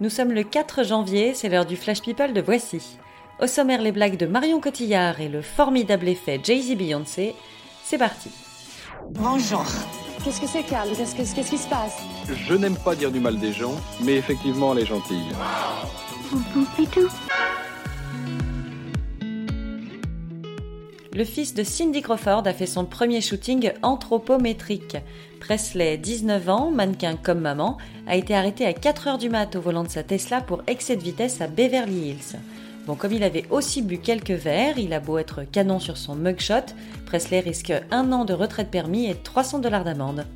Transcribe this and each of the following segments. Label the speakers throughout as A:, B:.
A: Nous sommes le 4 janvier, c'est l'heure du Flash People de Voici. Au sommaire, les blagues de Marion Cotillard et le formidable effet Jay-Z Beyoncé. C'est parti.
B: Bonjour.
C: Qu'est-ce que c'est, Carl Qu'est-ce que- qu'est-ce qui se passe?
D: Je n'aime pas dire du mal des gens, mais effectivement, elle est gentille.
A: Le fils de Cindy Crawford a fait son premier shooting anthropométrique. Presley, 19 ans, mannequin comme maman, a été arrêté à 4 heures du mat au volant de sa Tesla pour excès de vitesse à Beverly Hills. Bon, comme il avait aussi bu quelques verres, il a beau être canon sur son mugshot, Presley risque un an de retraite permis et 300 dollars d'amende.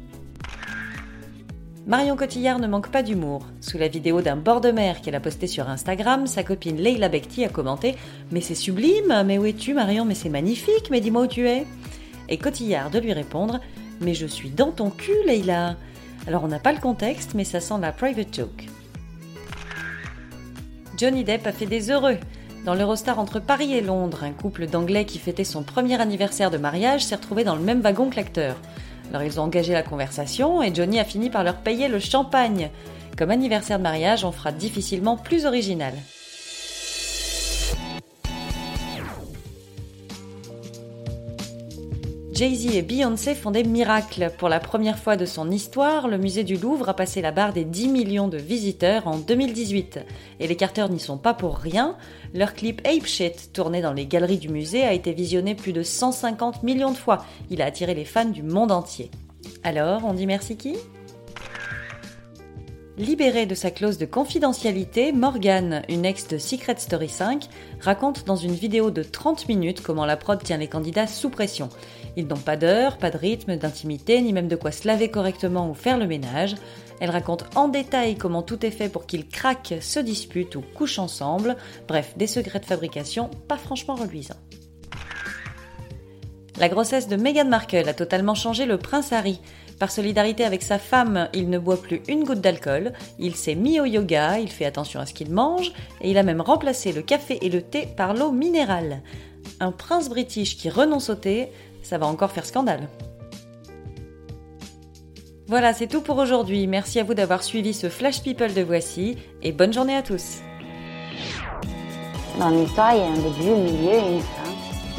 A: Marion Cotillard ne manque pas d'humour. Sous la vidéo d'un bord de mer qu'elle a posté sur Instagram, sa copine Leila Bekti a commenté Mais c'est sublime, mais où es-tu Marion? Mais c'est magnifique, mais dis-moi où tu es Et Cotillard de lui répondre Mais je suis dans ton cul, Leila Alors on n'a pas le contexte, mais ça sent la private joke. Johnny Depp a fait des heureux. Dans l'Eurostar entre Paris et Londres, un couple d'Anglais qui fêtait son premier anniversaire de mariage s'est retrouvé dans le même wagon que l'acteur. Alors ils ont engagé la conversation et Johnny a fini par leur payer le champagne. Comme anniversaire de mariage, on fera difficilement plus original. Jay-Z et Beyoncé font des miracles. Pour la première fois de son histoire, le musée du Louvre a passé la barre des 10 millions de visiteurs en 2018. Et les Carters n'y sont pas pour rien. Leur clip Ape Shit, tourné dans les galeries du musée, a été visionné plus de 150 millions de fois. Il a attiré les fans du monde entier. Alors, on dit merci qui? Libérée de sa clause de confidentialité, Morgan, une ex de Secret Story 5, raconte dans une vidéo de 30 minutes comment la prod tient les candidats sous pression. Ils n'ont pas d'heure, pas de rythme, d'intimité, ni même de quoi se laver correctement ou faire le ménage. Elle raconte en détail comment tout est fait pour qu'ils craquent, se disputent ou couchent ensemble. Bref, des secrets de fabrication pas franchement reluisants. La grossesse de Meghan Markle a totalement changé le prince Harry. Par solidarité avec sa femme, il ne boit plus une goutte d'alcool, il s'est mis au yoga, il fait attention à ce qu'il mange, et il a même remplacé le café et le thé par l'eau minérale. Un prince british qui renonce au thé, ça va encore faire scandale. Voilà, c'est tout pour aujourd'hui. Merci à vous d'avoir suivi ce Flash People de Voici, et bonne journée à tous.
B: Dans l'histoire, il y a un début, un milieu et une.